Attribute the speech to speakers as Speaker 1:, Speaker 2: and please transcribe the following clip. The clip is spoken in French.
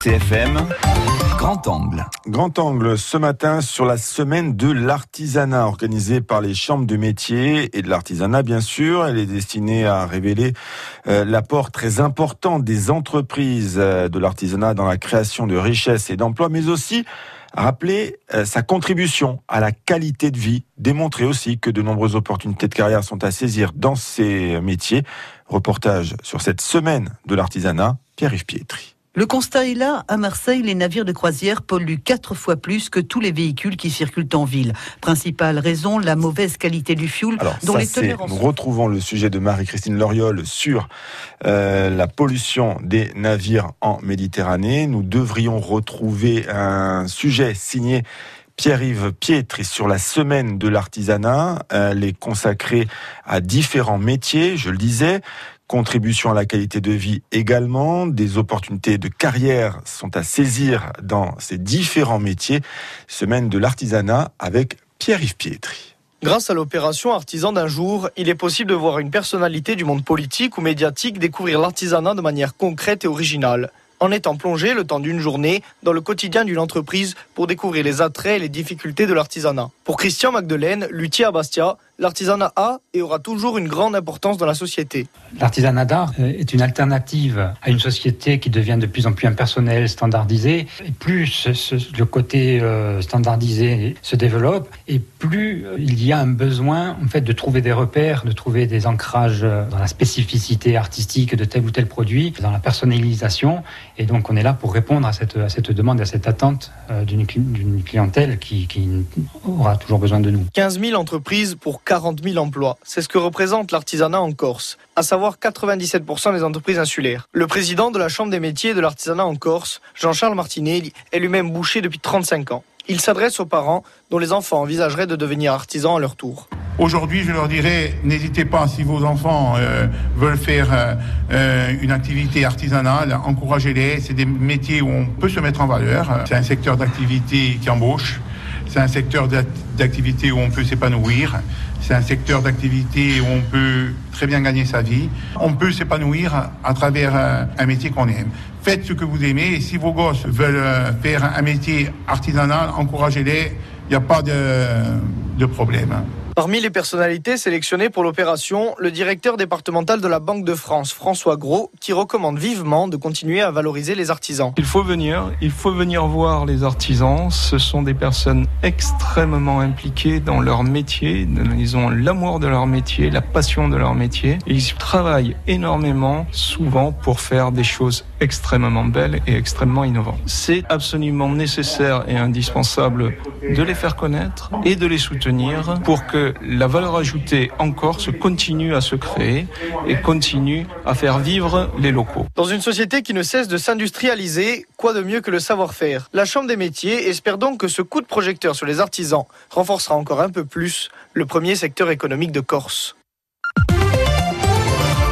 Speaker 1: CFM, Grand Angle.
Speaker 2: Grand Angle ce matin sur la semaine de l'artisanat organisée par les chambres de métier et de l'artisanat bien sûr. Elle est destinée à révéler euh, l'apport très important des entreprises euh, de l'artisanat dans la création de richesses et d'emplois, mais aussi rappeler euh, sa contribution à la qualité de vie, démontrer aussi que de nombreuses opportunités de carrière sont à saisir dans ces métiers. Reportage sur cette semaine de l'artisanat, Pierre-Yves Pietri.
Speaker 3: Le constat est là, à Marseille, les navires de croisière polluent quatre fois plus que tous les véhicules qui circulent en ville. Principale raison, la mauvaise qualité du fioul.
Speaker 2: Alors, dont les teneurs Nous retrouvons le sujet de Marie-Christine Loriol sur euh, la pollution des navires en Méditerranée. Nous devrions retrouver un sujet signé Pierre-Yves Pietri sur la semaine de l'artisanat. Elle est consacrée à différents métiers, je le disais, contribution à la qualité de vie également, des opportunités de carrière sont à saisir dans ces différents métiers. Semaine de l'artisanat avec Pierre-Yves Pietri.
Speaker 4: Grâce à l'opération Artisan d'un jour, il est possible de voir une personnalité du monde politique ou médiatique découvrir l'artisanat de manière concrète et originale en étant plongé le temps d'une journée dans le quotidien d'une entreprise pour découvrir les attraits et les difficultés de l'artisanat. Pour Christian Magdelaine, luthier à Bastia, l'artisanat a et aura toujours une grande importance dans la société.
Speaker 5: L'artisanat d'art euh, est une alternative à une société qui devient de plus en plus impersonnelle, standardisée. Et plus le côté euh, standardisé se développe, et plus euh, il y a un besoin en fait de trouver des repères, de trouver des ancrages dans la spécificité artistique de tel ou tel produit, dans la personnalisation. Et donc on est là pour répondre à cette, à cette demande, à cette attente d'une clientèle qui, qui aura toujours besoin de nous.
Speaker 4: 15 000 entreprises pour 40 000 emplois. C'est ce que représente l'artisanat en Corse, à savoir 97% des entreprises insulaires. Le président de la Chambre des métiers de l'artisanat en Corse, Jean-Charles Martinelli, est lui-même boucher depuis 35 ans. Il s'adresse aux parents dont les enfants envisageraient de devenir artisans à leur tour.
Speaker 6: Aujourd'hui, je leur dirais, n'hésitez pas, si vos enfants euh, veulent faire euh, euh, une activité artisanale, encouragez-les. C'est des métiers où on peut se mettre en valeur. C'est un secteur d'activité qui embauche. C'est un secteur d'activité où on peut s'épanouir. C'est un secteur d'activité où on peut très bien gagner sa vie. On peut s'épanouir à travers un métier qu'on aime. Faites ce que vous aimez et si vos gosses veulent euh, faire un métier artisanal, encouragez-les. Il n'y a pas de, de problème.
Speaker 4: Parmi les personnalités sélectionnées pour l'opération, le directeur départemental de la Banque de France, François Gros, qui recommande vivement de continuer à valoriser les artisans.
Speaker 7: Il faut venir, il faut venir voir les artisans. Ce sont des personnes extrêmement impliquées dans leur métier. Ils ont l'amour de leur métier, la passion de leur métier. Ils travaillent énormément, souvent, pour faire des choses extrêmement belles et extrêmement innovantes. C'est absolument nécessaire et indispensable de les faire connaître et de les soutenir pour la valeur ajoutée en Corse continue à se créer et continue à faire vivre les locaux.
Speaker 4: Dans une société qui ne cesse de s'industrialiser, quoi de mieux que le savoir-faire? La Chambre des métiers espère donc que ce coup de projecteur sur les artisans renforcera encore un peu plus le premier secteur économique de Corse.